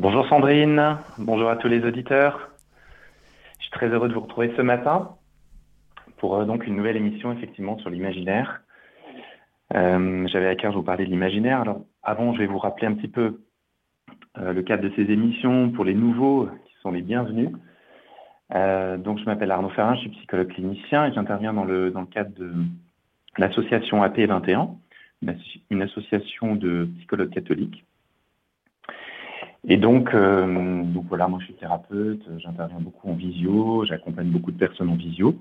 Bonjour Sandrine, bonjour à tous les auditeurs. Je suis très heureux de vous retrouver ce matin pour euh, donc une nouvelle émission effectivement sur l'imaginaire. Euh, j'avais à cœur de vous parler de l'imaginaire. Alors avant, je vais vous rappeler un petit peu euh, le cadre de ces émissions pour les nouveaux qui sont les bienvenus. donc je m'appelle Arnaud Ferrin, je suis psychologue clinicien et j'interviens dans le, dans le cadre de l'association AP21, une association de psychologues catholiques. Et donc, donc voilà, moi je suis thérapeute, j'interviens beaucoup en visio, j'accompagne beaucoup de personnes en visio.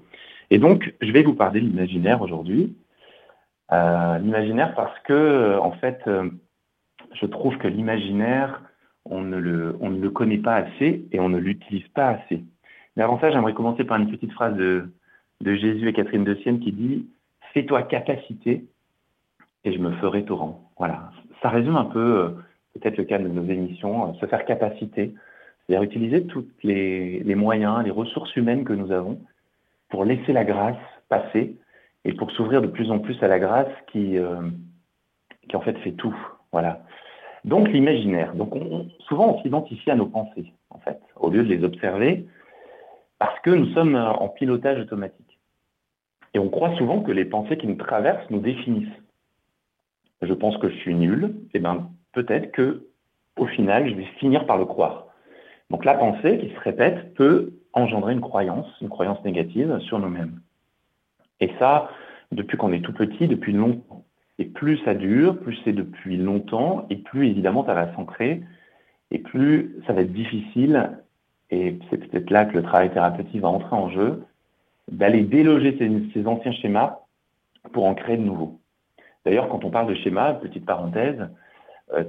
Et donc, je vais vous parler de l'imaginaire aujourd'hui. Euh, l'imaginaire parce que, euh, en fait, euh, je trouve que l'imaginaire, on, ne le, on ne le connaît pas assez et on ne l'utilise pas assez. Mais avant ça, j'aimerais commencer par une petite phrase de, de Jésus et Catherine de Sienne qui dit « Fais-toi capacité et je me ferai torrent ». Voilà, ça résume un peu peut-être le cas de nos émissions, se faire capacité, c'est-à-dire utiliser tous les, moyens, les ressources humaines que nous avons pour laisser la grâce passer et pour s'ouvrir de plus en plus à la grâce qui, euh, qui en fait fait tout. Voilà. Donc l'imaginaire. Donc souvent on s'identifie à nos pensées, en fait, au lieu de les observer, parce que nous sommes en pilotage automatique. Et on croit souvent que les pensées qui nous traversent nous définissent. Je pense que je suis nul, eh bien peut-être que au final je vais finir par le croire. Donc la pensée qui se répète peut engendrer une croyance, une croyance négative sur nous-mêmes. Et ça, depuis qu'on est tout petit, depuis longtemps. Et plus ça dure, plus c'est depuis longtemps, et plus évidemment ça va s'ancrer, et plus ça va être difficile, et c'est peut-être là que le travail thérapeutique va entrer en jeu, d'aller déloger ces, anciens schémas pour en créer de nouveaux. D'ailleurs, quand on parle de schémas, petite parenthèse,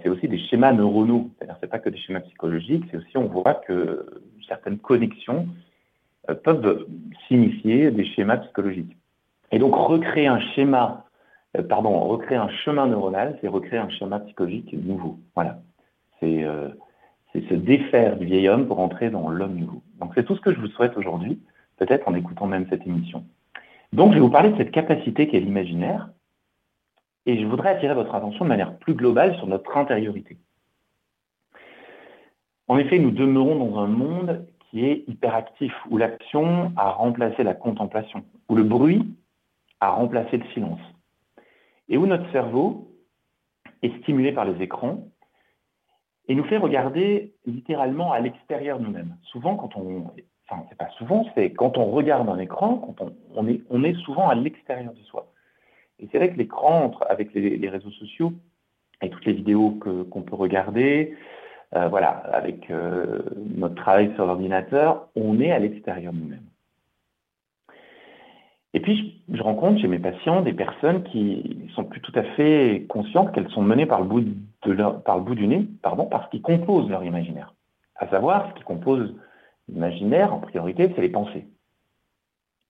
c'est aussi des schémas neuronaux. C'est-à-dire, c'est pas que des schémas psychologiques, c'est aussi, on voit que certaines connexions euh, peuvent signifier des schémas psychologiques. Et donc, recréer un schéma, euh, pardon, recréer un chemin neuronal, c'est recréer un schéma psychologique nouveau. Voilà. C'est se défaire du vieil homme pour entrer dans l'homme nouveau. Donc, c'est tout ce que je vous souhaite aujourd'hui, peut-être en écoutant même cette émission. Donc, je vais vous parler de cette capacité qu'est l'imaginaire, et je voudrais attirer votre attention de manière plus globale sur notre intériorité. En effet, nous demeurons dans un monde qui est hyperactif, où l'action a remplacé la contemplation, où le bruit a remplacé le silence, et où notre cerveau est stimulé par les écrans et nous fait regarder littéralement à l'extérieur nous-mêmes. Souvent, quand on, enfin, c'est pas souvent, c'est quand on regarde un écran, quand on, est, on est souvent à l'extérieur de soi. Et c'est vrai que l'écran, avec les, réseaux sociaux et toutes les vidéos qu'on peut regarder, euh, voilà, avec euh, notre travail sur l'ordinateur, on est à l'extérieur nous-mêmes. Et puis, je, rencontre chez mes patients des personnes qui sont plus tout à fait conscientes qu'elles sont menées par le bout, par le bout du nez, pardon, parce qu'ils composent leur imaginaire. À savoir, ce qui compose l'imaginaire, en priorité, c'est les pensées.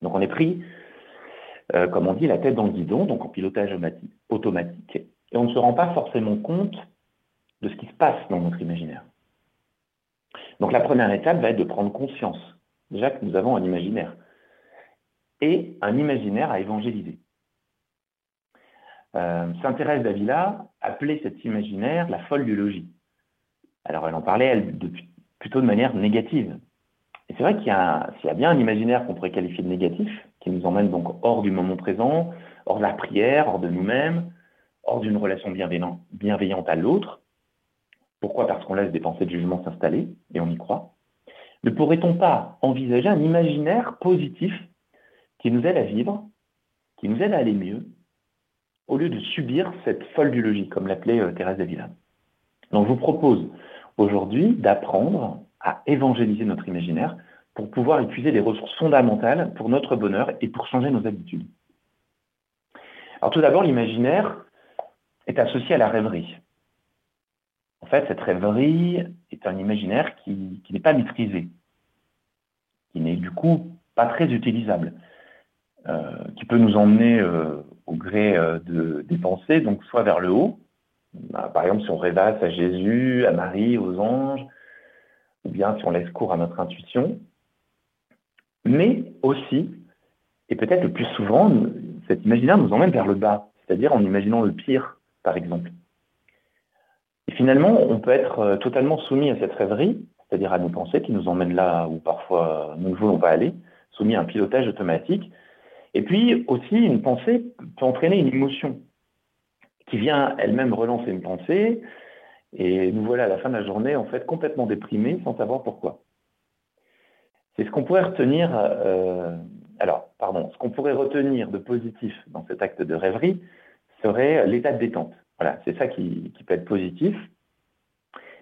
Donc on est pris euh, comme on dit, la tête dans le guidon, donc en pilotage automatique, et on ne se rend pas forcément compte de ce qui se passe dans notre imaginaire. Donc la première étape va être de prendre conscience, déjà que nous avons un imaginaire, et un imaginaire à évangéliser. Euh, Sainte Thérèse d'Avila appelait cet imaginaire la folle du logis. Alors elle en parlait elle, plutôt de manière négative. Et c'est vrai qu'il y, a bien un imaginaire qu'on pourrait qualifier de négatif, qui nous emmène donc hors du moment présent, hors de la prière, hors de nous-mêmes, hors d'une relation bienveillante à l'autre. Pourquoi? Parce qu'on laisse des pensées de jugement s'installer, et on y croit. Ne pourrait-on pas envisager un imaginaire positif qui nous aide à vivre, qui nous aide à aller mieux, au lieu de subir cette folle du comme l'appelait euh, Thérèse d'Avila Donc je vous propose aujourd'hui d'apprendre à évangéliser notre imaginaire pour pouvoir utiliser les ressources fondamentales pour notre bonheur et pour changer nos habitudes. Alors tout d'abord, l'imaginaire est associé à la rêverie. En fait, cette rêverie est un imaginaire qui, n'est pas maîtrisé, qui n'est du coup pas très utilisable, euh, qui peut nous emmener euh, au gré euh, de, des pensées, donc soit vers le haut, bah, par exemple si on rêvasse à Jésus, à Marie, aux anges, ou bien si on laisse cours à notre intuition, mais aussi, et peut-être le plus souvent, cet imaginaire nous emmène vers le bas, c'est-à-dire en imaginant le pire, par exemple. Et finalement, on peut être euh, totalement soumis à cette rêverie, c'est-à-dire à nos pensées qui nous emmènent là où parfois nous ne voulons pas aller, soumis à un pilotage automatique. Et puis aussi, une pensée peut entraîner une émotion qui vient elle-même relancer une pensée, et nous voilà à la fin de la journée en fait complètement déprimés sans savoir pourquoi. C'est ce qu'on pourrait retenir. Euh, alors, pardon, ce qu'on pourrait retenir de positif dans cet acte de rêverie serait l'état de détente. Voilà, c'est ça qui, peut être positif.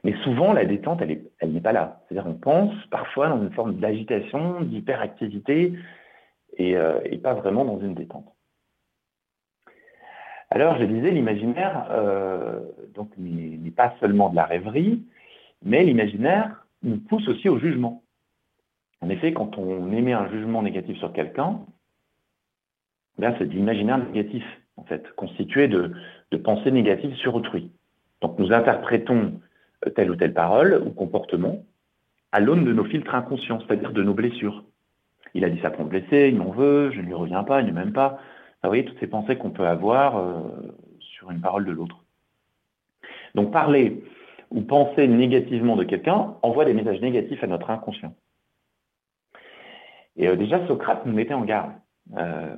Mais souvent, la détente, elle, n'est pas là. C'est-à-dire, on pense parfois dans une forme d'agitation, d'hyperactivité, et, euh, et, pas vraiment dans une détente. Alors, je disais, l'imaginaire euh, n'est pas seulement de la rêverie, mais l'imaginaire nous pousse aussi au jugement. En effet, quand on émet un jugement négatif sur quelqu'un, ben, c'est de l'imaginaire négatif, en fait, constitué de, pensées négatives sur autrui. Donc nous interprétons euh, telle ou telle parole ou comportement à l'aune de nos filtres inconscients, c'est-à-dire de nos blessures. Il a dit ça pour me blesser, il m'en veut, je ne lui reviens pas, il ne m'aime pas. vous voyez, toutes ces pensées qu'on peut avoir euh, sur une parole de l'autre. Donc parler ou penser négativement de quelqu'un envoie des messages négatifs à notre inconscient. Et euh, déjà, Socrate nous mettait en garde. Euh,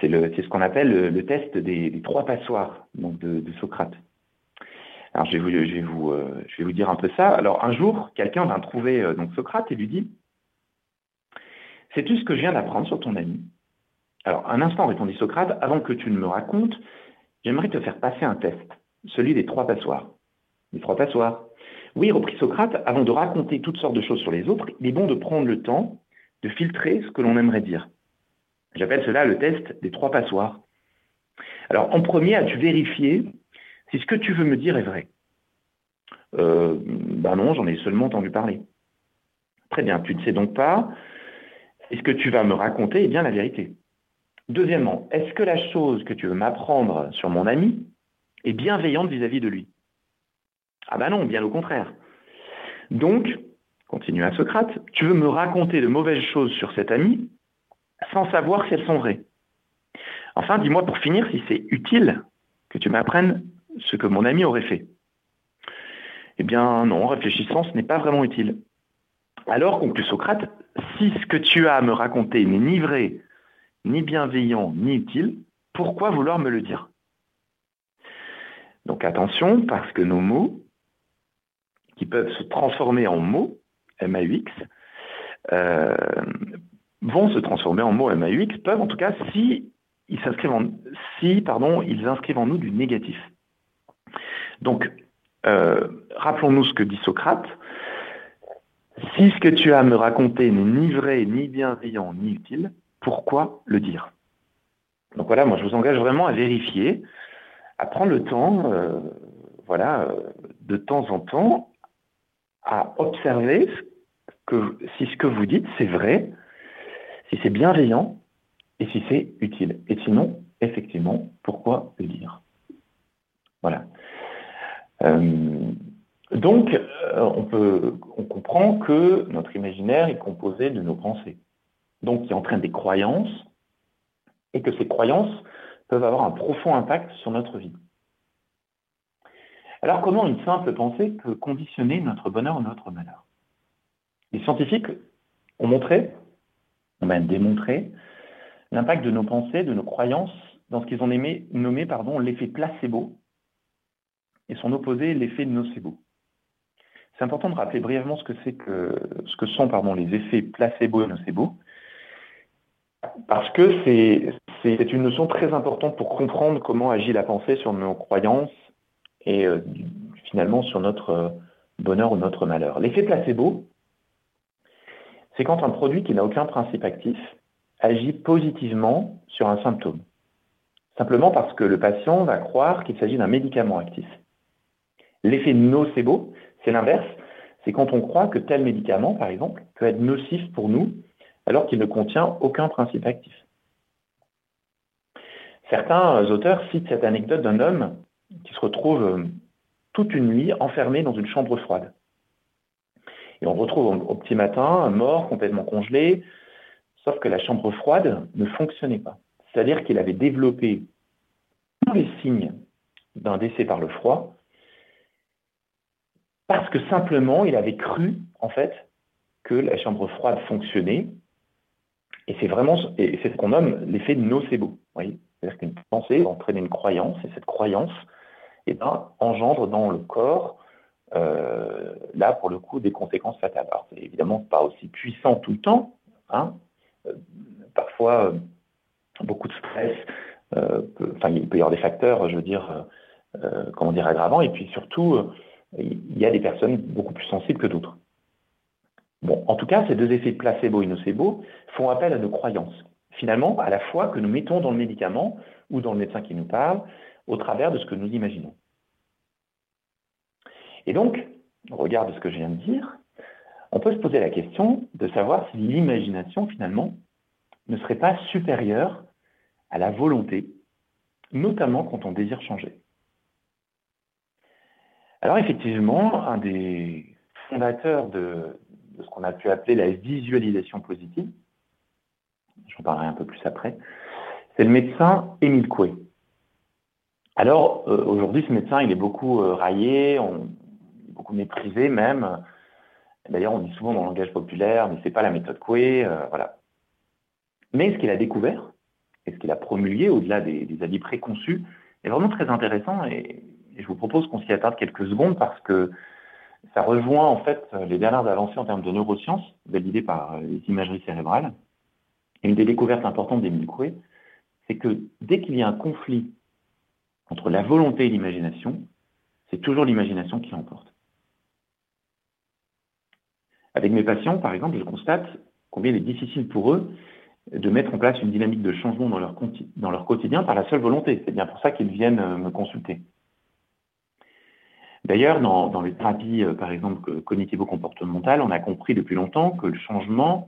c'est ce qu'on appelle le, test des, trois passoires de, Socrate. Alors euh, je vais vous dire un peu ça. Alors un jour, quelqu'un va trouver donc Socrate et lui dit Sais-tu ce que je viens d'apprendre sur ton ami? Alors un instant, répondit Socrate, avant que tu ne me racontes, j'aimerais te faire passer un test, celui des trois passoires. Les trois passoires. Oui, reprit Socrate, avant de raconter toutes sortes de choses sur les autres, il est bon de prendre le temps de filtrer ce que l'on aimerait dire. J'appelle cela le test des trois passoires. Alors, en premier, as-tu vérifié si ce que tu veux me dire est vrai? Euh, Ben non, j'en ai seulement entendu parler. Très bien, tu ne sais donc pas est ce que tu vas me raconter est bien la vérité. Deuxièmement, est-ce que la chose que tu veux m'apprendre sur mon ami est bienveillante vis-à-vis de lui? Ah ben non, bien au contraire. Donc, continua Socrate, tu veux me raconter de mauvaises choses sur cet ami sans savoir si elles sont vraies. Enfin, dis-moi pour finir si c'est utile que tu m'apprennes ce que mon ami aurait fait. Eh bien non, en réfléchissant, ce n'est pas vraiment utile. Alors, conclut Socrate, si ce que tu as à me raconter n'est ni vrai, ni bienveillant, ni utile, pourquoi vouloir me le dire? Donc attention, parce que nos mots, qui peuvent se transformer en mots, MAUX, euh, vont se transformer en mots MAUX, peuvent en tout cas si ils s'inscrivent en, si, pardon, ils inscrivent en nous du négatif. Donc, euh, rappelons-nous ce que dit Socrate. Si ce que tu as à me raconter n'est ni vrai, ni bienveillant, ni utile, pourquoi le dire? Donc voilà, moi je vous engage vraiment à vérifier, à prendre le temps, euh, voilà, de temps en temps, à observer si ce que vous dites, c'est vrai, si c'est bienveillant et si c'est utile. Et sinon, effectivement, pourquoi le dire? Voilà. Euh, donc, euh, on, on comprend que notre imaginaire est composé de nos pensées, donc qui entraînent des croyances, et que ces croyances peuvent avoir un profond impact sur notre vie. Alors, comment une simple pensée peut conditionner notre bonheur ou notre malheur? Les scientifiques ont montré, ont même démontré, l'impact de nos pensées, de nos croyances dans ce qu'ils ont nommé l'effet placebo et son opposé, l'effet nocebo. C'est important de rappeler brièvement ce que, que, ce que sont pardon, les effets placebo et nocebo, parce que c'est, c'est une notion très importante pour comprendre comment agit la pensée sur nos croyances et euh, finalement sur notre euh, bonheur ou notre malheur. L'effet placebo, c'est quand un produit qui n'a aucun principe actif agit positivement sur un symptôme. Simplement parce que le patient va croire qu'il s'agit d'un médicament actif. L'effet nocebo, c'est l'inverse. C'est quand on croit que tel médicament, par exemple, peut être nocif pour nous alors qu'il ne contient aucun principe actif. Certains auteurs citent cette anecdote d'un homme qui se retrouve toute une nuit enfermé dans une chambre froide. Et on retrouve au, petit matin, mort, complètement congelé, sauf que la chambre froide ne fonctionnait pas. C'est-à-dire qu'il avait développé tous les signes d'un décès par le froid, parce que simplement, il avait cru, en fait, que la chambre froide fonctionnait. Et c'est vraiment, et c'est ce qu'on nomme l'effet nocebo. C'est-à-dire qu'une pensée entraîne une croyance, et cette croyance, eh ben, engendre dans le corps, euh, là, pour le coup, des conséquences fatales. Alors, c'est évidemment pas aussi puissant tout le temps. Hein. Euh, parfois, euh, beaucoup de stress, enfin, il peut y avoir des facteurs, je veux dire, comment dire, aggravants, et puis surtout, il y a des personnes beaucoup plus sensibles que d'autres. Bon, en tout cas, ces deux effets placebo et nocebo font appel à nos croyances. Finalement, à la fois que nous mettons dans le médicament ou dans le médecin qui nous parle, au travers de ce que nous imaginons. Et donc, au regard de ce que je viens de dire, on peut se poser la question de savoir si l'imagination, finalement, ne serait pas supérieure à la volonté, notamment quand on désire changer. Alors effectivement, un des fondateurs de, ce qu'on a pu appeler la visualisation positive, j'en parlerai un peu plus après, c'est le médecin Émile Coué. Alors euh, aujourd'hui, ce médecin, il est beaucoup euh, raillé, beaucoup méprisé même. D'ailleurs, on dit souvent dans le langage populaire, mais c'est pas la méthode Coué, euh, voilà. Mais ce qu'il a découvert, et ce qu'il a promulgué au-delà des, avis préconçus, est vraiment très intéressant et je vous propose qu'on s'y attarde quelques secondes parce que ça rejoint en fait les dernières avancées en termes de neurosciences, validées par les imageries cérébrales. Et une des découvertes importantes d'Emile Coué, c'est que dès qu'il y a un conflit entre la volonté et l'imagination, c'est toujours l'imagination qui l'emporte. Avec mes patients, par exemple, je constate combien il est difficile pour eux de mettre en place une dynamique de changement dans leur, quotidien par la seule volonté. C'est bien pour ça qu'ils viennent me consulter. D'ailleurs, dans, les thérapies, euh, par exemple, cognitivo-comportementales, on a compris depuis longtemps que le changement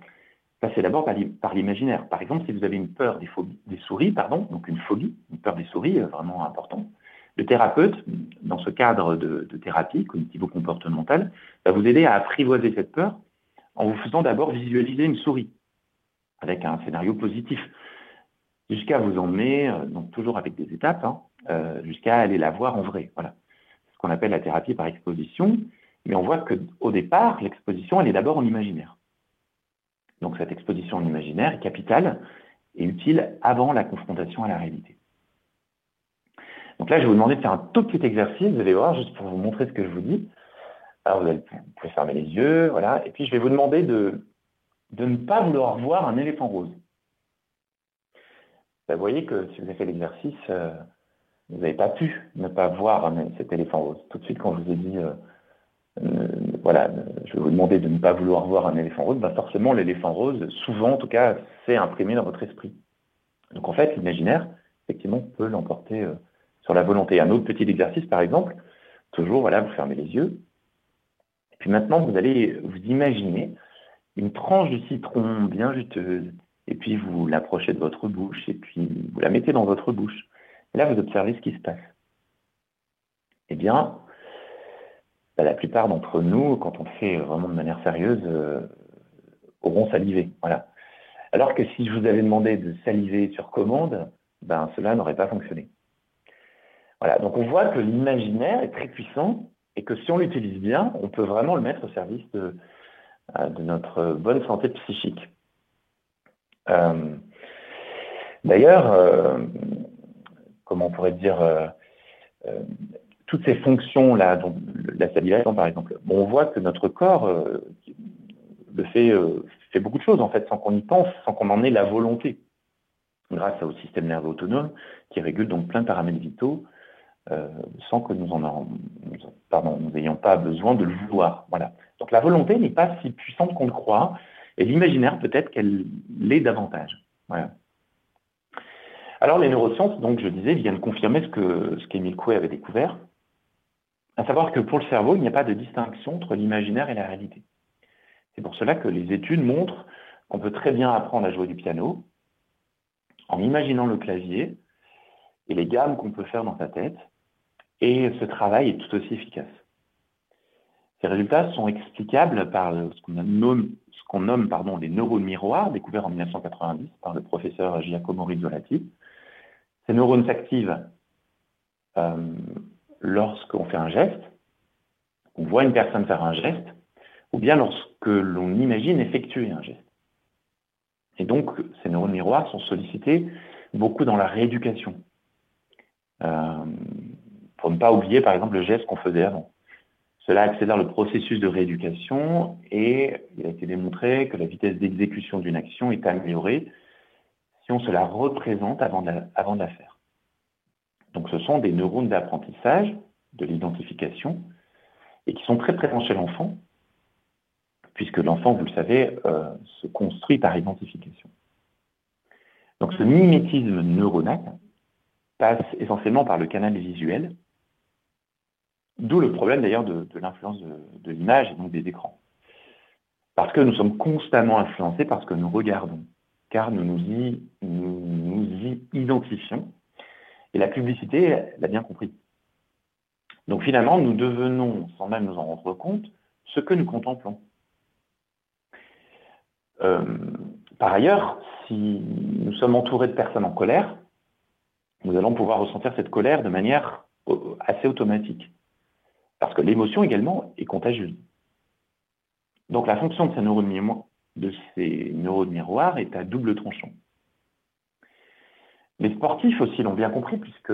passait d'abord par l'imaginaire. Par exemple, si vous avez une peur des, souris, pardon, donc une phobie, une peur des souris euh, vraiment importante, le thérapeute, dans ce cadre de, thérapie cognitivo-comportementale, va vous aider à apprivoiser cette peur en vous faisant d'abord visualiser une souris avec un scénario positif, jusqu'à vous emmener, euh, donc toujours avec des étapes, hein, jusqu'à aller la voir en vrai. Voilà qu'on appelle la thérapie par exposition, mais on voit qu'au départ, l'exposition, elle est d'abord en imaginaire. Donc cette exposition en imaginaire est capitale et utile avant la confrontation à la réalité. Donc là, je vais vous demander de faire un tout petit exercice, vous allez voir, juste pour vous montrer ce que je vous dis. Alors, vous, allez, pouvez fermer les yeux, voilà. Et puis, je vais vous demander de, de ne pas vouloir voir un éléphant rose. Ben, vous voyez que si vous avez fait l'exercice, euh, vous n'avez pas pu ne pas voir cet éléphant rose. Tout de suite, quand je vous ai dit, euh, euh, voilà, je vais vous demander de ne pas vouloir voir un éléphant rose, ben forcément, l'éléphant rose, souvent en tout cas, c'est imprimé dans votre esprit. Donc en fait, l'imaginaire, effectivement, peut l'emporter sur la volonté. Un autre petit exercice, par exemple, toujours, voilà, vous fermez les yeux. Et puis maintenant, vous allez vous imaginer une tranche de citron bien juteuse, et puis vous l'approchez de votre bouche, et puis vous la mettez dans votre bouche. Et là, vous observez ce qui se passe. Eh bien, bah, la plupart d'entre nous, quand on le fait vraiment de manière sérieuse, euh, auront salivé. Voilà. Alors que si je vous avais demandé de saliver sur commande, ben, cela n'aurait pas fonctionné. Voilà. Donc on voit que l'imaginaire est très puissant et que si on l'utilise bien, on peut vraiment le mettre au service de, euh, notre bonne santé psychique. Euh, d'ailleurs, comment on pourrait dire, euh, euh, toutes ces fonctions-là, la salivation par exemple, on voit que notre corps euh, le fait, fait beaucoup de choses en fait, sans qu'on y pense, sans qu'on en ait la volonté, grâce au système nerveux autonome qui régule donc plein de paramètres vitaux, sans que nous en pardon, nous n'ayons pas besoin de le vouloir. Voilà. Donc la volonté n'est pas si puissante qu'on le croit, et l'imaginaire peut-être qu'elle l'est davantage. Voilà. Alors les neurosciences, donc je disais, viennent confirmer ce que ce qu'Émile Coué avait découvert, à savoir que pour le cerveau, il n'y a pas de distinction entre l'imaginaire et la réalité. C'est pour cela que les études montrent qu'on peut très bien apprendre à jouer du piano en imaginant le clavier et les gammes qu'on peut faire dans sa tête, et ce travail est tout aussi efficace. Ces résultats sont explicables par ce qu'on nomme, les neurones miroirs, découverts en 1990 par le professeur Giacomo Rizzolatti, ces neurones s'activent euh, lorsqu'on fait un geste, on voit une personne faire un geste, ou bien lorsque l'on imagine effectuer un geste. Et donc, ces neurones miroirs sont sollicités beaucoup dans la rééducation. Euh, pour ne pas oublier, par exemple, le geste qu'on faisait avant. Cela accélère le processus de rééducation et il a été démontré que la vitesse d'exécution d'une action est améliorée si on se la représente avant de la, de la faire. Donc ce sont des neurones d'apprentissage, de l'identification, et qui sont très présents chez l'enfant, puisque l'enfant, vous le savez, euh, se construit par identification. Donc ce mimétisme neuronal passe essentiellement par le canal visuel, d'où le problème d'ailleurs de, l'influence de, l'image et donc des écrans. Parce que nous sommes constamment influencés par ce que nous regardons, car nous nous y, identifions, et la publicité l'a bien compris. Donc finalement, nous devenons, sans même nous en rendre compte, ce que nous contemplons. Euh, par ailleurs, si nous sommes entourés de personnes en colère, nous allons pouvoir ressentir cette colère de manière euh, assez automatique. Parce que l'émotion également est contagieuse. Donc la fonction de ces neurones, de ces neurones miroirs est à double tranchant. Les sportifs aussi l'ont bien compris puisque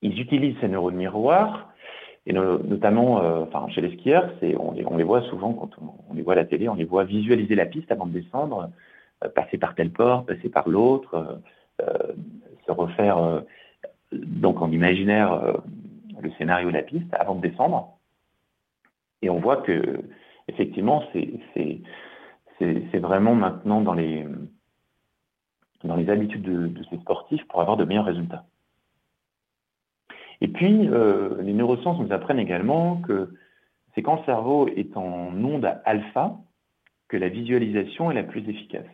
ils utilisent ces neurones miroirs et notamment, euh, enfin, chez les skieurs, on les, on, les, voit souvent quand on, les voit à la télé, on les voit visualiser la piste avant de descendre, euh, passer par tel port, passer par l'autre, euh, se refaire donc en imaginaire le scénario de la piste avant de descendre. Et on voit que effectivement, c'est vraiment maintenant dans les habitudes de, de ces sportifs pour avoir de meilleurs résultats. Et puis, euh, les neurosciences nous apprennent également que c'est quand le cerveau est en onde alpha que la visualisation est la plus efficace.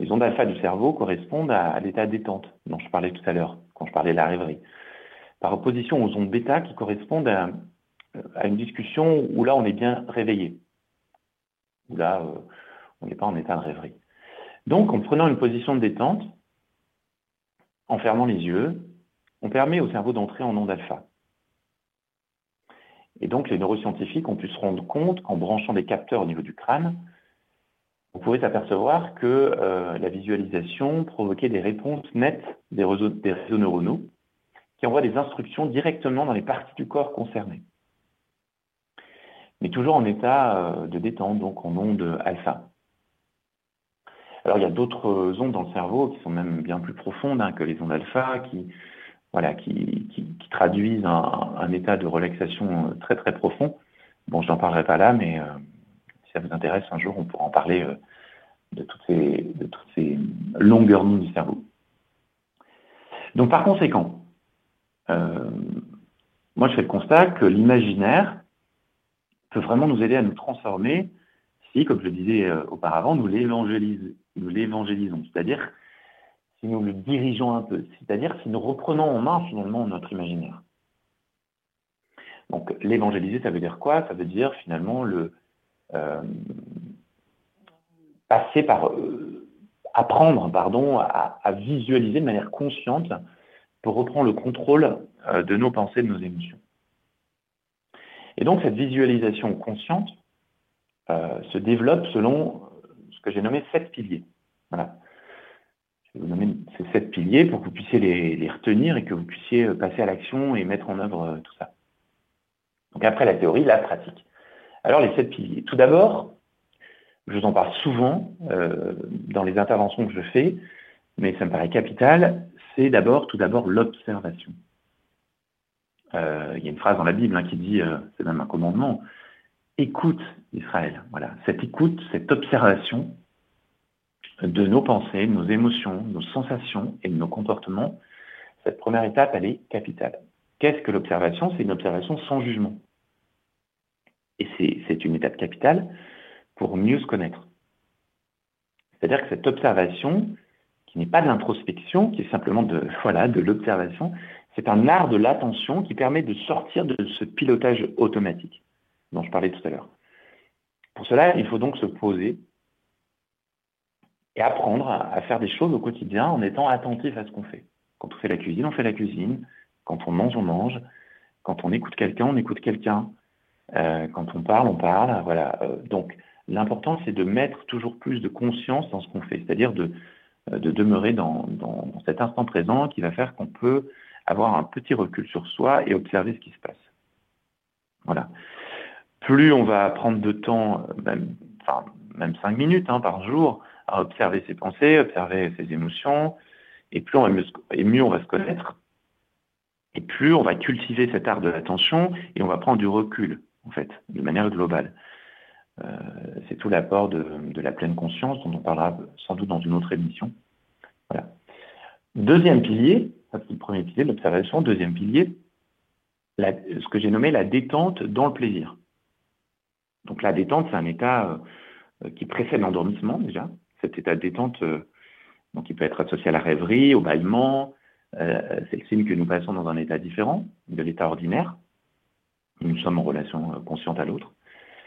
Les ondes alpha du cerveau correspondent à, l'état détente dont je parlais tout à l'heure, quand je parlais de la rêverie. Par opposition aux ondes bêta qui correspondent à, une discussion où là on est bien réveillé, où là euh, on n'est pas en état de rêverie. Donc en prenant une position de détente, en fermant les yeux, on permet au cerveau d'entrer en onde alpha. Et donc, les neuroscientifiques ont pu se rendre compte qu'en branchant des capteurs au niveau du crâne, on pouvait s'apercevoir que euh, la visualisation provoquait des réponses nettes des réseaux neuronaux qui envoient des instructions directement dans les parties du corps concernées. Mais toujours en état euh, de détente, donc en onde alpha. Alors il y a d'autres ondes dans le cerveau qui sont même bien plus profondes hein, que les ondes alpha, qui voilà, qui, traduisent un, état de relaxation euh, très très profond. Bon, je n'en parlerai pas là, mais euh, si ça vous intéresse, un jour, on pourra en parler de, toutes ces, de toutes ces longueurs d'onde du cerveau. Donc, par conséquent, moi, je fais le constat que l'imaginaire peut vraiment nous aider à nous transformer si, comme je le disais auparavant, nous l'évangélisons. C'est-à-dire si nous le dirigeons un peu, c'est-à-dire si nous reprenons en main finalement notre imaginaire. Donc l'évangéliser, ça veut dire quoi? Ça veut dire finalement le euh, passer par euh, apprendre, pardon, à, visualiser de manière consciente pour reprendre le contrôle euh, de nos pensées, de nos émotions. Et donc cette visualisation consciente se développe selon ce que j'ai nommé sept piliers. Voilà vous nommer ces sept piliers pour que vous puissiez les, retenir et que vous puissiez euh, passer à l'action et mettre en œuvre euh, tout ça. Donc après la théorie, la pratique. Alors les sept piliers. Tout d'abord, je vous en parle souvent euh, dans les interventions que je fais, mais ça me paraît capital, c'est d'abord, tout d'abord, l'observation. il y a une phrase dans la Bible hein, qui dit, c'est même un commandement, écoute Israël. Voilà, cette écoute, cette observation, de nos pensées, de nos émotions, de nos sensations et de nos comportements, cette première étape, elle est capitale. Qu'est-ce que l'observation? C'est une observation sans jugement. Et c'est une étape capitale pour mieux se connaître. C'est-à-dire que cette observation, qui n'est pas de l'introspection, qui est simplement de voilà de l'observation, c'est un art de l'attention qui permet de sortir de ce pilotage automatique dont je parlais tout à l'heure. Pour cela, il faut donc se poser et apprendre à, faire des choses au quotidien en étant attentif à ce qu'on fait. Quand on fait la cuisine, on fait la cuisine. Quand on mange, on mange. Quand on écoute quelqu'un, on écoute quelqu'un. quand on parle, on parle. Voilà. donc, l'important, c'est de mettre toujours plus de conscience dans ce qu'on fait, c'est-à-dire de, de demeurer dans, cet instant présent qui va faire qu'on peut avoir un petit recul sur soi et observer ce qui se passe. Voilà. Plus on va prendre de temps, même, enfin, même cinq minutes hein, par jour, à observer ses pensées, observer ses émotions, et plus on va mieux, et mieux on va se connaître, et plus on va cultiver cet art de l'attention, et on va prendre du recul, en fait, de manière globale. Euh, c'est tout l'apport de, la pleine conscience, dont on parlera sans doute dans une autre émission. Voilà. Deuxième pilier, le premier pilier, l'observation. Deuxième pilier, ce que j'ai nommé la détente dans le plaisir. Donc la détente, c'est un état euh, qui précède l'endormissement déjà. Cet état de détente, euh, donc il peut être associé à la rêverie, au bâillement. Euh, c'est le signe que nous passons dans un état différent de l'état ordinaire. Nous sommes en relation consciente à l'autre.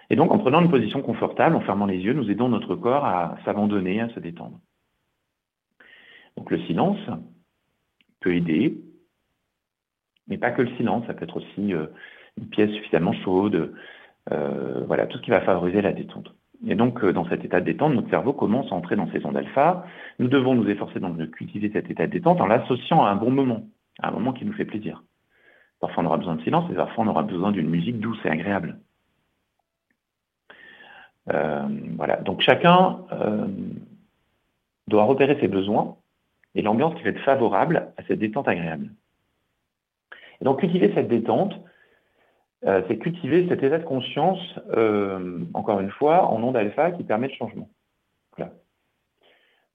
Et donc, en prenant une position confortable, en fermant les yeux, nous aidons notre corps à s'abandonner, à se détendre. Donc, le silence peut aider, mais pas que le silence, ça peut être aussi une pièce suffisamment chaude, voilà, tout ce qui va favoriser la détente. Et donc, euh, dans cet état de détente, notre cerveau commence à entrer dans ces ondes alpha. Nous devons nous efforcer donc de cultiver cet état de détente en l'associant à un bon moment, à un moment qui nous fait plaisir. Parfois, on aura besoin de silence et parfois, on aura besoin d'une musique douce et agréable. Euh, voilà. Donc, chacun euh, doit repérer ses besoins et l'ambiance qui va être favorable à cette détente agréable. Et donc, cultiver cette détente, euh, c'est cultiver cet état de conscience, encore une fois, en onde alpha qui permet le changement.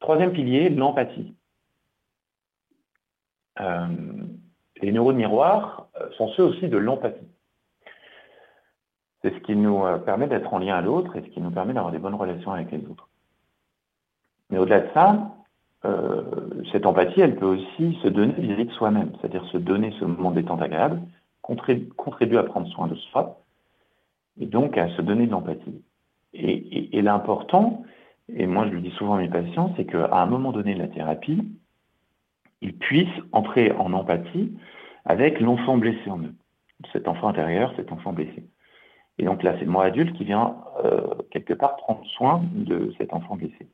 Troisième pilier, l'empathie. Les neurones miroirs sont ceux aussi de l'empathie. C'est ce qui nous permet d'être en lien à l'autre et ce qui nous permet d'avoir des bonnes relations avec les autres. Mais au-delà de ça, cette empathie, elle peut aussi se donner vis-à-vis de soi-même, c'est-à-dire se donner ce moment détente agréable contribue à prendre soin de soi et donc à se donner de l'empathie. Et, l'important, et moi je le dis souvent à mes patients, c'est qu'à un moment donné de la thérapie, ils puissent entrer en empathie avec l'enfant blessé en eux, cet enfant intérieur, cet enfant blessé. Et donc là, c'est moi adulte qui vient euh, quelque part prendre soin de cet enfant blessé.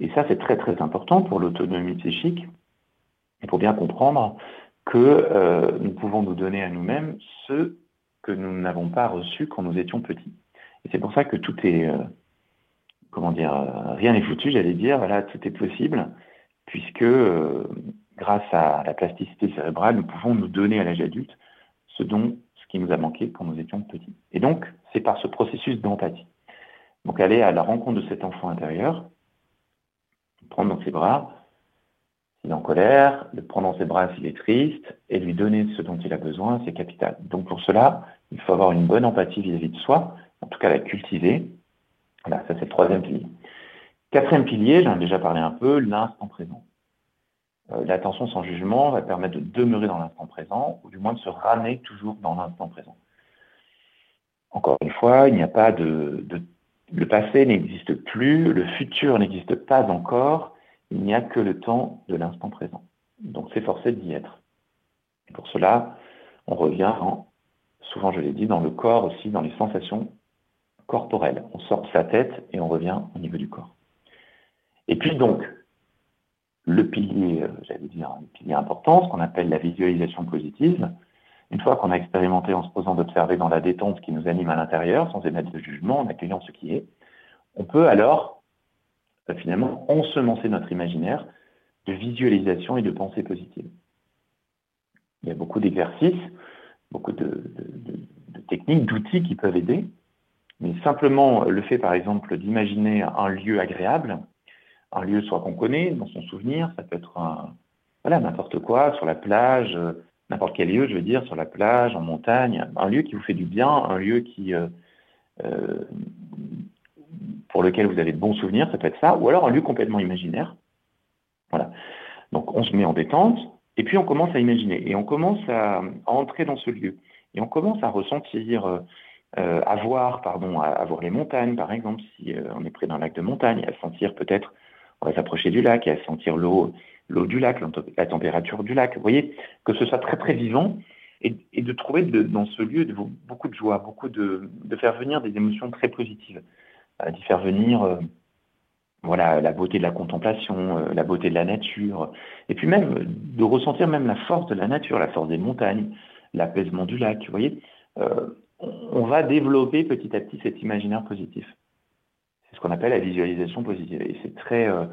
Et ça, c'est très très important pour l'autonomie psychique et pour bien comprendre que euh, nous pouvons nous donner à nous-mêmes ce que nous n'avons pas reçu quand nous étions petits. Et c'est pour ça que tout est, euh, comment dire, euh, rien n'est foutu, j'allais dire, voilà, tout est possible, puisque grâce à la plasticité cérébrale, nous pouvons nous donner à l'âge adulte ce dont, ce qui nous a manqué quand nous étions petits. Et donc, c'est par ce processus d'empathie. Donc, aller à la rencontre de cet enfant intérieur, prendre dans ses bras, est en colère, le prendre dans ses bras s'il est triste et lui donner ce dont il a besoin, c'est capital. Donc pour cela, il faut avoir une bonne empathie vis-à-vis de soi, en tout cas la cultiver. Voilà, ça c'est le troisième pilier. Quatrième pilier, j'en ai déjà parlé un peu, l'instant présent. Euh, l'attention sans jugement va permettre de demeurer dans l'instant présent, ou du moins de se ramener toujours dans l'instant présent. Encore une fois, il n'y a pas de, de le passé n'existe plus, le futur n'existe pas encore, il n'y a que le temps de l'instant présent. Donc forcé d'y être. Et pour cela, on revient, souvent je l'ai dit, dans le corps aussi, dans les sensations corporelles. On sort de sa tête et on revient au niveau du corps. Et puis donc, le pilier, euh, j'allais dire, le pilier important, ce qu'on appelle la visualisation positive, une fois qu'on a expérimenté en se posant d'observer dans la détente qui nous anime à l'intérieur, sans émettre de jugement, en accueillant ce qui est, on peut alors finalement ensemencer notre imaginaire de visualisation et de pensée positive. Il y a beaucoup d'exercices, beaucoup de, techniques, d'outils qui peuvent aider, mais simplement le fait, par exemple, d'imaginer un lieu agréable, un lieu soit qu'on connaît, dans son souvenir, ça peut être voilà, n'importe quoi, sur la plage, n'importe quel lieu, je veux dire, sur la plage, en montagne, un lieu qui vous fait du bien, un lieu qui, euh, euh, pour lequel vous avez de bons souvenirs, ça peut être ça, ou alors un lieu complètement imaginaire. Voilà. Donc on se met en détente, et puis on commence à imaginer, et on commence à, entrer dans ce lieu, et on commence à ressentir, euh, à voir, pardon, à, voir les montagnes, par exemple, si euh, on est près d'un lac de montagne, à sentir peut-être, on va s'approcher du lac, et à sentir l'eau, l'eau du lac, la température du lac. Vous voyez, que ce soit très très vivant, et, de trouver dans ce lieu de, beaucoup de joie, beaucoup de, faire venir des émotions très positives, d'y faire venir voilà, la beauté de la contemplation, la beauté de la nature, et puis même de ressentir même la force de la nature, la force des montagnes, l'apaisement du lac. Vous voyez, on va développer petit à petit cet imaginaire positif. Ce qu'on appelle la visualisation positive. Et c'est très, euh,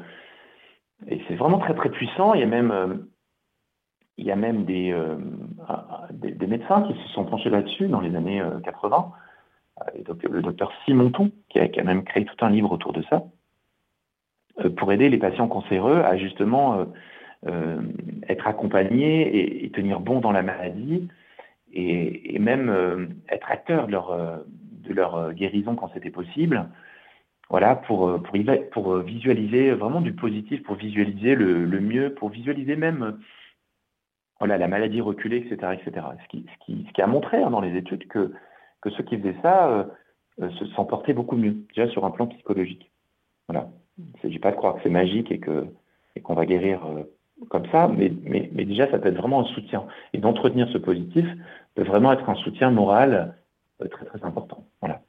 et c'est vraiment très très puissant. Il y a même, euh, il y a même euh, des, médecins qui se sont penchés là-dessus dans les années 80. le docteur Simonton, qui a, qui a, même créé tout un livre autour de ça, pour aider les patients cancéreux à justement être accompagnés et, tenir bon dans la maladie et, même être leur, de leur guérison quand c'était possible voilà, pour, euh, pour, euh, visualiser vraiment du positif, pour visualiser le, mieux, pour visualiser même euh, voilà, la maladie reculée, etc. etc. Ce, qui, a montré hein, dans les études que, que ceux qui faisaient ça se s'en portaient beaucoup mieux, déjà sur un plan psychologique. Voilà. Il ne s'agit pas de croire que c'est magique et qu'on et va guérir comme ça, mais, déjà, ça peut être vraiment un soutien. Et d'entretenir ce positif peut vraiment être un soutien moral très, très important. Voilà.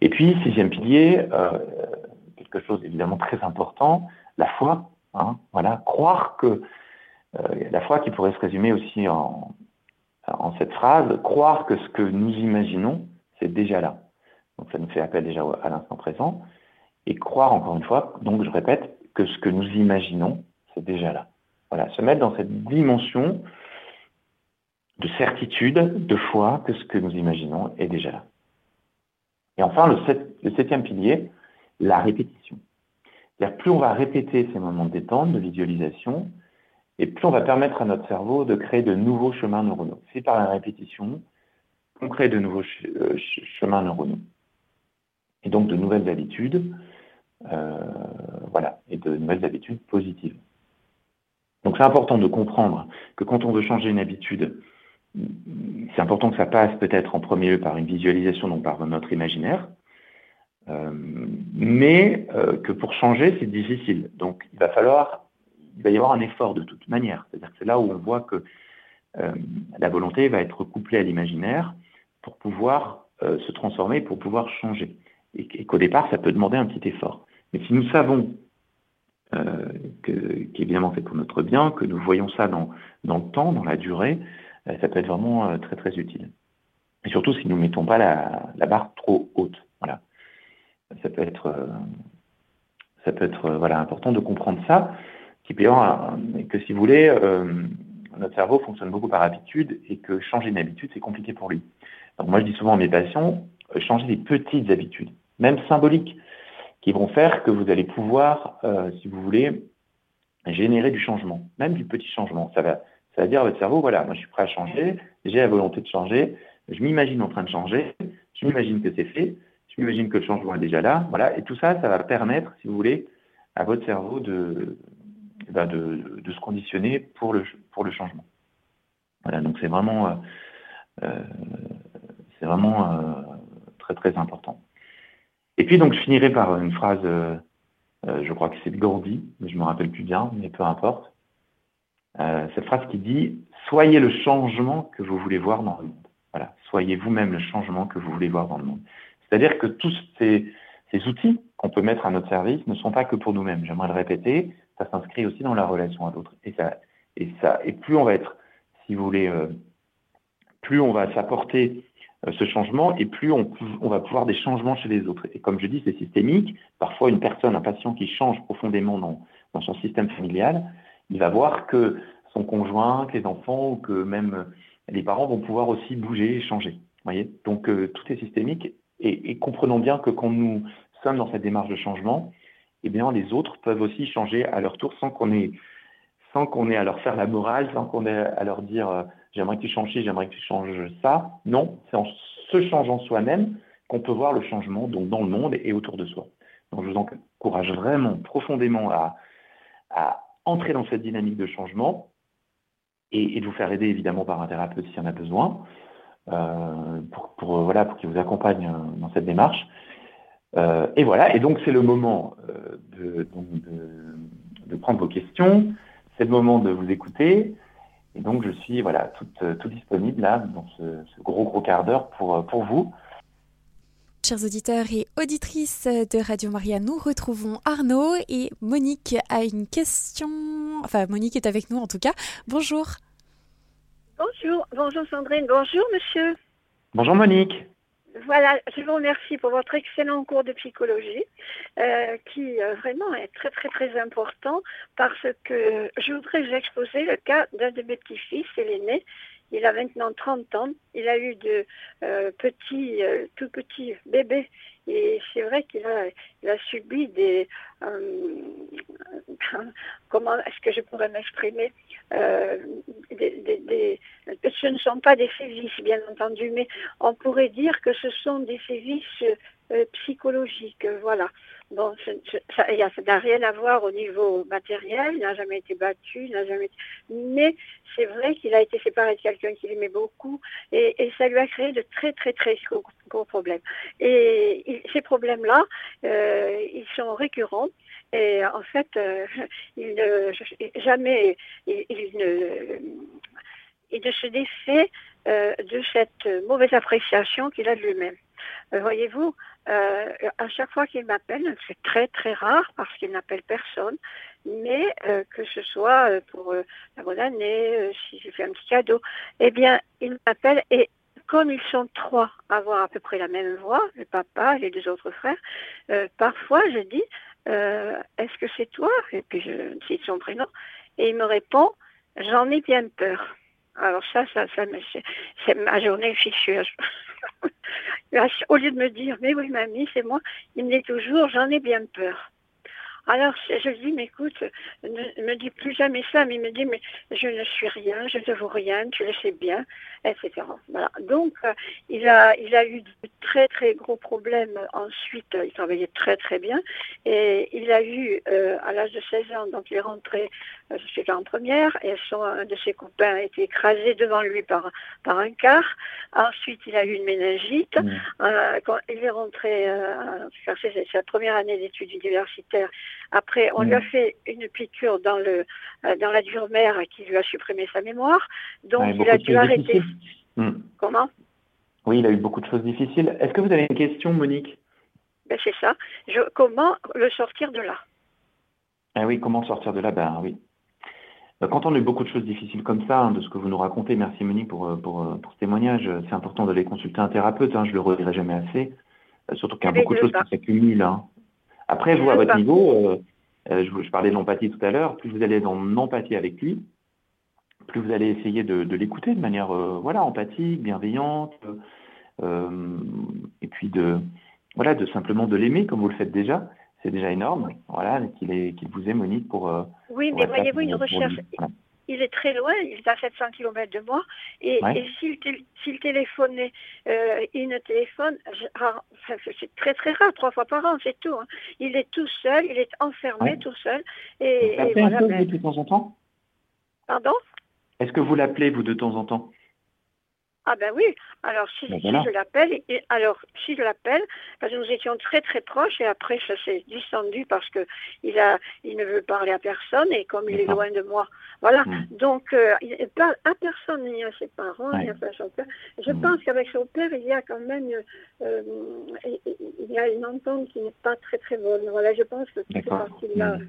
Et puis, sixième pilier, euh, quelque chose évidemment très important, la foi. Hein, voilà, croire que euh, la foi qui pourrait se résumer aussi en, en cette phrase, croire que ce que nous imaginons, c'est déjà là. Donc ça nous fait appel déjà à l'instant présent. Et croire, encore une fois, donc je répète, que ce que nous imaginons, c'est déjà là. Voilà, se mettre dans cette dimension de certitude, de foi, que ce que nous imaginons est déjà là. Et enfin, le, septième pilier, la répétition. Plus on va répéter ces moments de détente, de visualisation, et plus on va permettre à notre cerveau de créer de nouveaux chemins neuronaux. C'est par la répétition qu'on crée de nouveaux euh, chemins neuronaux. Et donc de nouvelles habitudes, euh, voilà, et de nouvelles habitudes positives. Donc c'est important de comprendre que quand on veut changer une habitude, c'est important que ça passe peut-être en premier lieu par une visualisation, donc par notre imaginaire, euh, mais euh, que pour changer, c'est difficile. Donc il va falloir, il va y avoir un effort de toute manière. C'est-à-dire que c'est là où on voit que euh, la volonté va être couplée à l'imaginaire pour pouvoir se transformer, pour pouvoir changer. Et, qu'au départ, ça peut demander un petit effort. Mais si nous savons qu'évidemment c'est pour notre bien, que nous voyons ça dans, le temps, dans la durée, ça peut être vraiment euh, très très utile. Et surtout si nous ne mettons pas la, barre trop haute. Voilà. Ça peut être, euh, ça peut être voilà, important de comprendre ça, qui peut que si vous voulez, notre cerveau fonctionne beaucoup par habitude et que changer une habitude, c'est compliqué pour lui. Moi, je dis souvent à mes patients, changer des petites habitudes, même symboliques, qui vont faire que vous allez pouvoir, si vous voulez, générer du changement, même du petit changement. Ça va, c'est-à-dire votre cerveau, voilà, moi je suis prêt à changer, j'ai la volonté de changer, je m'imagine en train de changer, je m'imagine que c'est fait, je m'imagine que le changement est déjà là, voilà, et tout ça, ça va permettre, si vous voulez, à votre cerveau de, eh ben, se conditionner pour le, pour le changement. Voilà, donc c'est vraiment, euh, euh, vraiment euh, très très important. Et puis donc je finirai par une phrase, je crois que c'est de Gandhi, mais je ne me rappelle plus bien, mais peu importe. Euh, cette phrase qui dit Soyez le changement que vous voulez voir dans le monde. Voilà, soyez vous-même le changement que vous voulez voir dans le monde. C'est-à-dire que tous ces, outils qu'on peut mettre à notre service ne sont pas que pour nous-mêmes. J'aimerais le répéter, ça s'inscrit aussi dans la relation à d'autres. Et ça, et ça, et plus on va être, si vous voulez, euh, plus on va s'apporter euh, ce changement et plus on, on, va pouvoir des changements chez les autres. Et comme je dis, c'est systémique. Parfois, une personne, un patient qui change profondément dans, dans son système familial, il va voir que son conjoint, que les enfants ou que même les parents vont pouvoir aussi bouger et changer. Voyez Donc euh, tout est systémique et, comprenons bien que quand nous sommes dans cette démarche de changement, eh bien les autres peuvent aussi changer à leur tour sans qu'on ait sans qu'on ait à leur faire la morale, sans qu'on ait à leur dire euh, j'aimerais que tu changes ci, j'aimerais que tu changes ça. Non, c'est en se changeant soi-même qu'on peut voir le changement donc dans le monde et autour de soi. Donc je vous encourage vraiment profondément à, à entrer dans cette dynamique de changement et, de vous faire aider évidemment par un thérapeute s'il y en a besoin, euh, pour, voilà, pour qu'il vous accompagne euh, dans cette démarche. Euh, et voilà, et donc c'est le moment de, de, prendre vos questions, c'est le moment de vous écouter. Et donc, je suis voilà, tout, disponible là, dans ce, gros, gros quart d'heure pour, pour vous. Chers auditeurs et auditrices de Radio Maria, nous retrouvons Arnaud et Monique a une question. Enfin, Monique est avec nous en tout cas. Bonjour. Bonjour, bonjour Sandrine, bonjour monsieur. Bonjour Monique. Voilà, je vous remercie pour votre excellent cours de psychologie euh, qui euh, vraiment est très très très important parce que je voudrais vous exposer le cas d'un de mes petits-fils, l'aîné, il a maintenant 30 ans. Il a eu de euh, petits, euh, tout petits bébés. Et c'est vrai qu'il a, subi des... Euh, comment est-ce que je pourrais m'exprimer Ce ne sont pas des sévices, bien entendu, mais on pourrait dire que ce sont des sévices psychologiques. Voilà. Bon, ça n'a rien à voir au niveau matériel, il n'a jamais été battu, il n'a jamais Mais c'est vrai qu'il a été séparé de quelqu'un qu'il aimait beaucoup et, ça lui a créé de très très très gros, problèmes. Et ces problèmes-là, euh, ils sont récurrents. Et en fait, euh, il ne, jamais, il, ne, il ne se défait euh, de cette mauvaise appréciation qu'il a de lui-même. Voyez-vous, euh, à chaque fois qu'il m'appelle, c'est très très rare parce qu'il n'appelle personne, mais euh, que ce soit euh, pour la bonne année, si je fais un petit cadeau, eh bien, il m'appelle et comme ils sont trois à avoir à peu près la même voix, le papa et les deux autres frères, parfois je dis Est-ce que c'est toi? Et puis je cite son prénom, et il me répond J'en ai bien peur. Alors ça, ça, ça c'est ma journée fichue. Au lieu de me dire, mais oui, mamie, c'est moi, il me dit toujours, j'en ai bien peur. Alors, je lui dis, mais écoute, ne me dis plus jamais ça, mais il me dit, mais je ne suis rien, je ne vaux rien, tu le sais bien, etc. Voilà. Donc, euh, il, a, il a eu de très, très gros problèmes ensuite. Il travaillait très, très bien. Et il a eu, euh, à l'âge de 16 ans, donc il est rentré, euh, suis en première, et son, un de ses copains a été écrasé devant lui par, par un car. Ensuite, il a eu une méningite. Mmh. quand il est rentré, c'est sa première année d'études universitaires, après, on lui a mm. fait une piqûre dans, le, euh, dans la dure mère qui lui a supprimé sa mémoire. Donc, il a dû arrêter. Mm. Comment? Oui, il a eu beaucoup de choses difficiles. Est-ce que vous avez une question, Monique? Ben, C'est ça. Je, comment le sortir de là? Ah oui, comment sortir de là? Ben oui. Ben, quand on a eu beaucoup de choses difficiles comme ça, hein, de ce que vous nous racontez, merci Monique pour, euh, pour, euh, pour ce témoignage, c'est important d'aller consulter un thérapeute, hein, je ne le redirai jamais assez, surtout qu'il y a beaucoup de choses qui s'accumulent. Hein. Après, vous, à votre niveau, euh, euh, je, parlais de l'empathie tout à l'heure, plus vous allez dans l'empathie avec lui, plus vous allez essayer de, l'écouter de manière euh, voilà, empathique, bienveillante, et puis de, voilà, de simplement de l'aimer comme vous le faites déjà. C'est déjà énorme, voilà, qu'il vous ait Monique pour. oui, mais voyez-vous, une recherche il est très loin, il est à 700 km de moi, et, s'il téléphonait, euh, il ne téléphone, c'est très très rare, trois fois par an, c'est tout. Hein. Il est tout seul, il est enfermé tout seul. Et, vous et voilà, ben... de temps en temps? Pardon? Est-ce que vous l'appelez, vous, de temps en temps? Ah ben oui. Alors si, ben je l'appelle, alors si je l'appelle, parce que nous étions très très proches et après ça s'est distendu parce que il a, il ne veut parler à personne et comme il est loin de moi, voilà. Hmm. Donc euh, il ne parle à personne ni à ses parents ni à son père. Je hmm. pense qu'avec son père il y a quand même, euh, il y a une entente qui n'est pas très très bonne. Voilà, je pense que c'est parti là. Hmm.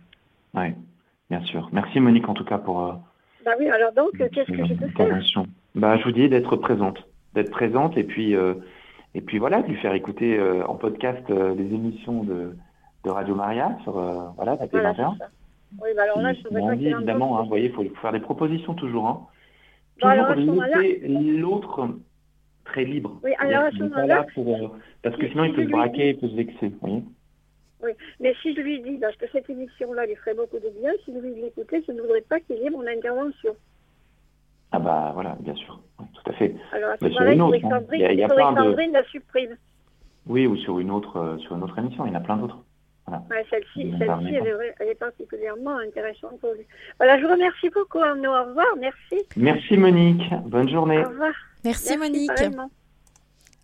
Oui, bien sûr. Merci Monique en tout cas pour. Euh, bah oui. Alors donc qu'est-ce que je peux faire bah, je vous dis d'être présente, d'être présente et puis euh, et puis voilà, de lui faire écouter euh, en podcast euh, les émissions de, de, Radio Maria sur voilà la voilà, 21. Oui, bah alors là, je évidemment, hein, vous voyez, il faut, faire des propositions toujours. Hein. Bah toujours l'autre très libre. Oui, alors à ce moment-là, parce que sinon il peut se braquer, il peut se vexer. Vous oui, mais si je lui dis, parce que cette émission-là lui ferait beaucoup de bien, si je lui dis l'écouter, je ne voudrais pas qu'il y ait mon intervention. Ah bah voilà, bien sûr, tout à fait. Alors à ce moment-là, il faudrait que il y a, Sandrine la supprime. Oui, ou sur une autre, euh, sur une autre émission, il y en a plein d'autres. Voilà. celle-ci, celle-ci elle, elle, est particulièrement intéressante pour lui. Voilà, je vous remercie beaucoup, Arnaud. Au revoir, merci. Merci Monique, bonne journée. Au revoir. Merci, Monique.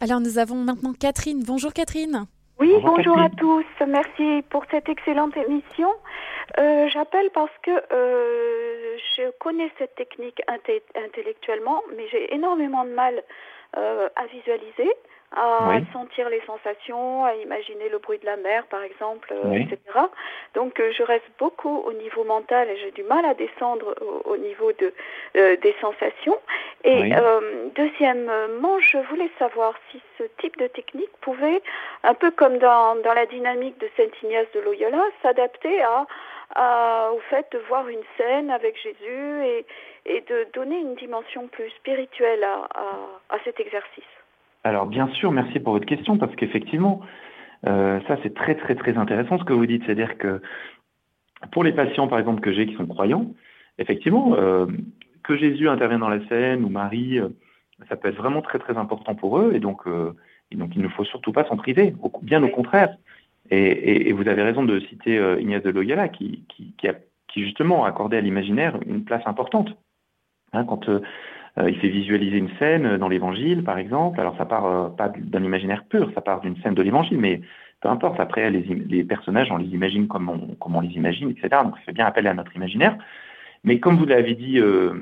Alors nous avons maintenant Catherine. Bonjour Catherine. Oui, bonjour, à tous. Merci pour cette excellente émission. Euh, j'appelle parce que euh, je connais cette technique intellectuellement, mais j'ai énormément de mal euh, à visualiser à sentir les sensations, à imaginer le bruit de la mer, par exemple, euh, etc. Donc, euh, je reste beaucoup au niveau mental et j'ai du mal à descendre au, niveau de, euh, des sensations. Et deuxièmement, je voulais savoir si ce type de technique pouvait, un peu comme dans, dans la dynamique de Saint Ignace de Loyola, s'adapter à, à, au fait de voir une scène avec Jésus et, et de donner une dimension plus spirituelle à, à, à cet exercice. Alors bien sûr, merci pour votre question, parce qu'effectivement, euh, ça c'est très très très intéressant ce que vous dites. C'est-à-dire que pour les patients, par exemple, que j'ai qui sont croyants, effectivement, euh, que Jésus intervienne dans la scène ou Marie, euh, ça peut être vraiment très très important pour eux, et donc, il ne faut surtout pas s'en priver, bien au contraire. Et, vous avez raison de citer Ignace de Loyola, qui, qui, a, justement accordé à l'imaginaire une place importante. Hein, quand il fait visualiser une scène dans l'évangile, par exemple. Alors ça part euh, pas d'un imaginaire pur, ça part d'une scène de l'évangile, mais peu importe. Après, les, personnages, on les imagine comme on, comme on les imagine, etc. Donc ça fait bien appel à notre imaginaire. Mais comme vous l'avez dit euh,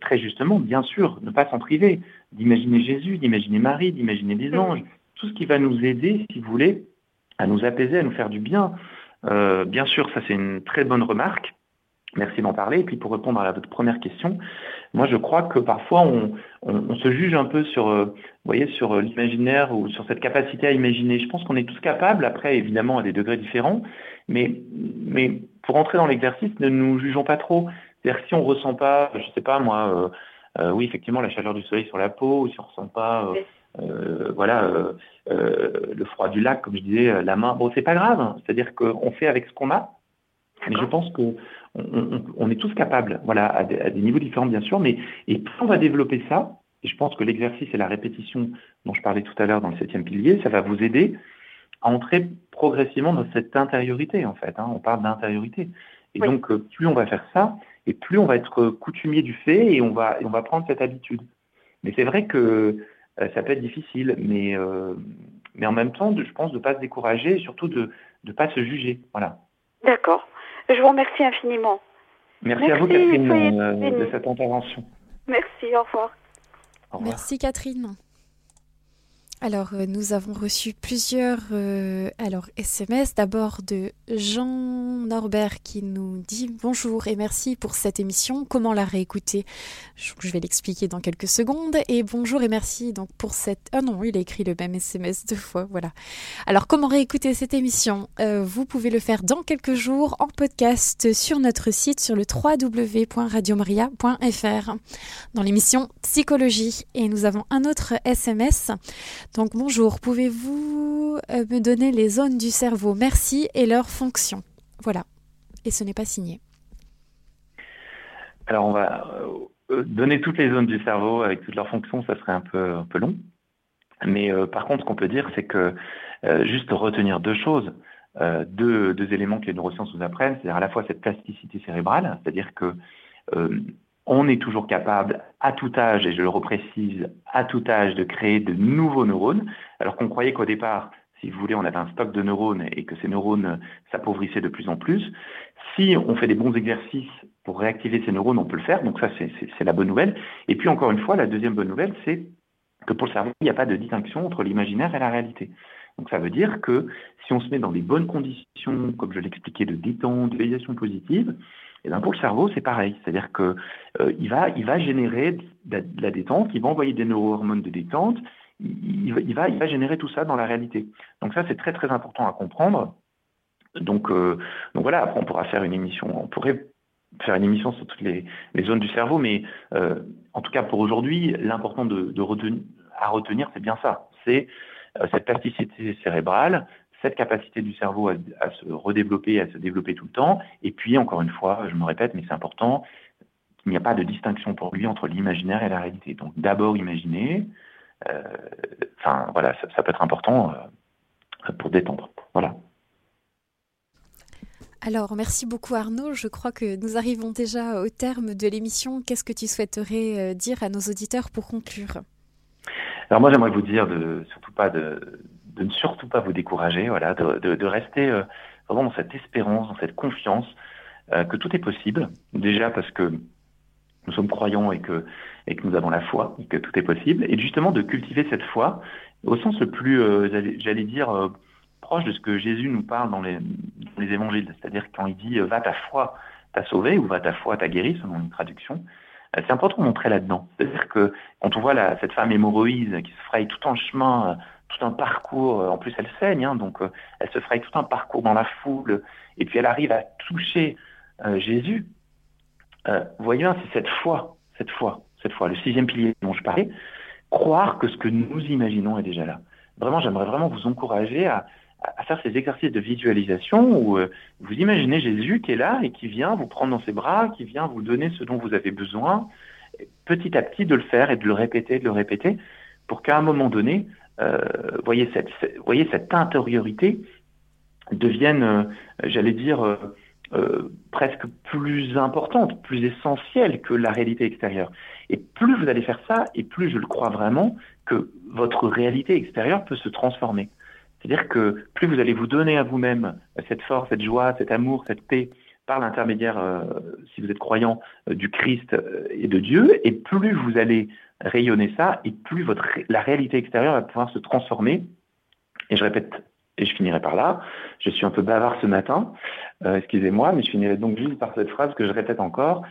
très justement, bien sûr, ne pas s'en priver, d'imaginer Jésus, d'imaginer Marie, d'imaginer les anges, tout ce qui va nous aider, si vous voulez, à nous apaiser, à nous faire du bien. bien sûr, ça c'est une très bonne remarque. Merci d'en parler. Et puis pour répondre à votre première question, moi je crois que parfois on, on, se juge un peu sur, euh, vous voyez, sur euh, l'imaginaire ou sur cette capacité à imaginer. Je pense qu'on est tous capables, après évidemment à des degrés différents, mais, mais pour entrer dans l'exercice, ne nous jugeons pas trop. C'est-à-dire si on ressent pas, je sais pas moi, euh, oui effectivement la chaleur du soleil sur la peau, ou si on ressent pas, voilà, le froid du lac, comme je disais, la main, bon c'est pas grave. C'est-à-dire qu'on fait avec ce qu'on a. Mais je pense que on, est tous capables, voilà, à des, niveaux différents bien sûr, mais et plus on va développer ça, et je pense que l'exercice et la répétition dont je parlais tout à l'heure dans le septième pilier, ça va vous aider à entrer progressivement dans cette intériorité en fait. Hein. on parle d'intériorité. Et donc euh, plus on va faire ça, et plus on va être coutumier du fait, et on va, on va prendre cette habitude. Mais c'est vrai que euh, ça peut être difficile, mais, euh, mais en même temps, je pense de ne pas se décourager, et surtout de ne pas se juger. Voilà. D'accord. Je vous remercie infiniment. Merci, à vous, Catherine, euh, de cette intervention. Merci, au revoir. Au revoir. Merci, Catherine. Alors, euh, nous avons reçu plusieurs euh, alors SMS. D'abord de Jean Norbert qui nous dit bonjour et merci pour cette émission. Comment la réécouter? Je vais l'expliquer dans quelques secondes. Et bonjour et merci donc pour cette. Ah non, il a écrit le même SMS deux fois. Voilà. Alors, comment réécouter cette émission? Euh, Vous pouvez le faire dans quelques jours en podcast sur notre site sur le www.radiomaria.fr dans l'émission Psychologie. Et nous avons un autre SMS. Donc bonjour, pouvez-vous euh, me donner les zones du cerveau? Merci et leurs fonctions. Voilà. Et ce n'est pas signé. Alors on va euh, euh, donner toutes les zones du cerveau avec toutes leurs fonctions, ça serait un peu, long. Mais par contre, ce qu'on peut dire, c'est que juste retenir deux choses, deux, deux, éléments que les neurosciences nous apprennent, c'est-à-dire à la fois cette plasticité cérébrale, c'est-à-dire que on est toujours capable, à tout âge, et je le reprécise, à tout âge, de créer de nouveaux neurones, alors qu'on croyait qu'au départ, si vous voulez, on avait un stock de neurones et que ces neurones s'appauvrissaient de plus en plus. Si on fait des bons exercices pour réactiver ces neurones, on peut le faire, donc ça c'est la bonne nouvelle. Et puis encore une fois, la deuxième bonne nouvelle, c'est que pour le cerveau, il n'y a pas de distinction entre l'imaginaire et la réalité. Donc ça veut dire que si on se met dans des bonnes conditions, comme je l'expliquais, de détente, de positive, et bien pour le cerveau, c'est pareil. C'est-à-dire qu'il euh, va, il va générer de la, détente, il va envoyer des neurohormones de détente, il, va, il va générer tout ça dans la réalité. Donc ça, c'est très très important à comprendre. Donc, euh, donc voilà, après on pourra faire une émission, on pourrait faire une émission sur toutes les, zones du cerveau, mais euh, en tout cas pour aujourd'hui, l'important de, à retenir, c'est bien ça. C'est cette plasticité cérébrale, cette capacité du cerveau à, se redévelopper, à se développer tout le temps. Et puis, encore une fois, je me répète, mais c'est important, il n'y a pas de distinction pour lui entre l'imaginaire et la réalité. Donc, d'abord imaginer. Euh, enfin, voilà, ça, peut être important euh, pour détendre. Voilà. Alors, merci beaucoup Arnaud. Je crois que nous arrivons déjà au terme de l'émission. Qu'est-ce que tu souhaiterais euh, dire à nos auditeurs pour conclure? Alors moi, j'aimerais vous dire de surtout pas de, de ne surtout pas vous décourager, voilà, de, rester euh, vraiment dans cette espérance, dans cette confiance euh, que tout est possible. Déjà parce que nous sommes croyants et que, et que nous avons la foi, et que tout est possible, et justement de cultiver cette foi au sens le plus, j'allais dire, proche de ce que Jésus nous parle dans les, dans les évangiles, c'est-à-dire quand il dit va ta foi t'a sauvé ou va ta foi t'a guéri, selon une traduction. Euh, c'est important de montrer là-dedans. C'est-à-dire que quand on voit la, cette femme hémorroïde qui se fraye tout en chemin, euh, tout un parcours, euh, en plus elle saigne, hein, donc elle se fraye tout un parcours dans la foule, et puis elle arrive à toucher Jésus. Euh, voyons, c'est cette foi, cette foi, cette foi, le sixième pilier dont je parlais, croire que ce que nous imaginons est déjà là. Vraiment, j'aimerais vraiment vous encourager à, à faire ces exercices de visualisation où euh, vous imaginez Jésus qui est là et qui vient vous prendre dans ses bras, qui vient vous donner ce dont vous avez besoin, petit à petit de le faire et de le répéter, de le répéter, pour qu'à un moment donné, euh, voyez, cette, voyez cette intériorité devienne, euh, j'allais dire, euh, presque plus importante, plus essentielle que la réalité extérieure. Et plus vous allez faire ça, et plus je le crois vraiment, que votre réalité extérieure peut se transformer. C'est-à-dire que plus vous allez vous donner à vous-même cette force, cette joie, cet amour, cette paix par l'intermédiaire, euh, si vous êtes croyant, euh, du Christ euh, et de Dieu, et plus vous allez rayonner ça, et plus votre, la réalité extérieure va pouvoir se transformer. Et je répète, et je finirai par là, je suis un peu bavard ce matin, excusez-moi, mais je finirai donc juste par cette phrase que je répète encore,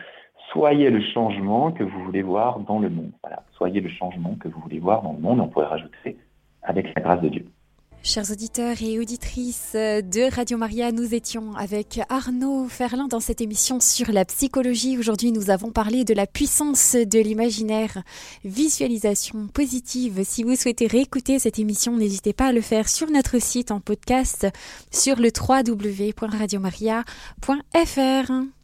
soyez le changement que vous voulez voir dans le monde. Voilà, soyez le changement que vous voulez voir dans le monde, on pourrait rajouter avec la grâce de Dieu. Chers auditeurs et auditrices de Radio Maria, nous étions avec Arnaud Ferlin dans cette émission sur la psychologie. Aujourd'hui, nous avons parlé de la puissance de l'imaginaire, visualisation positive. Si vous souhaitez réécouter cette émission, n'hésitez pas à le faire sur notre site en podcast sur le www.radiomaria.fr.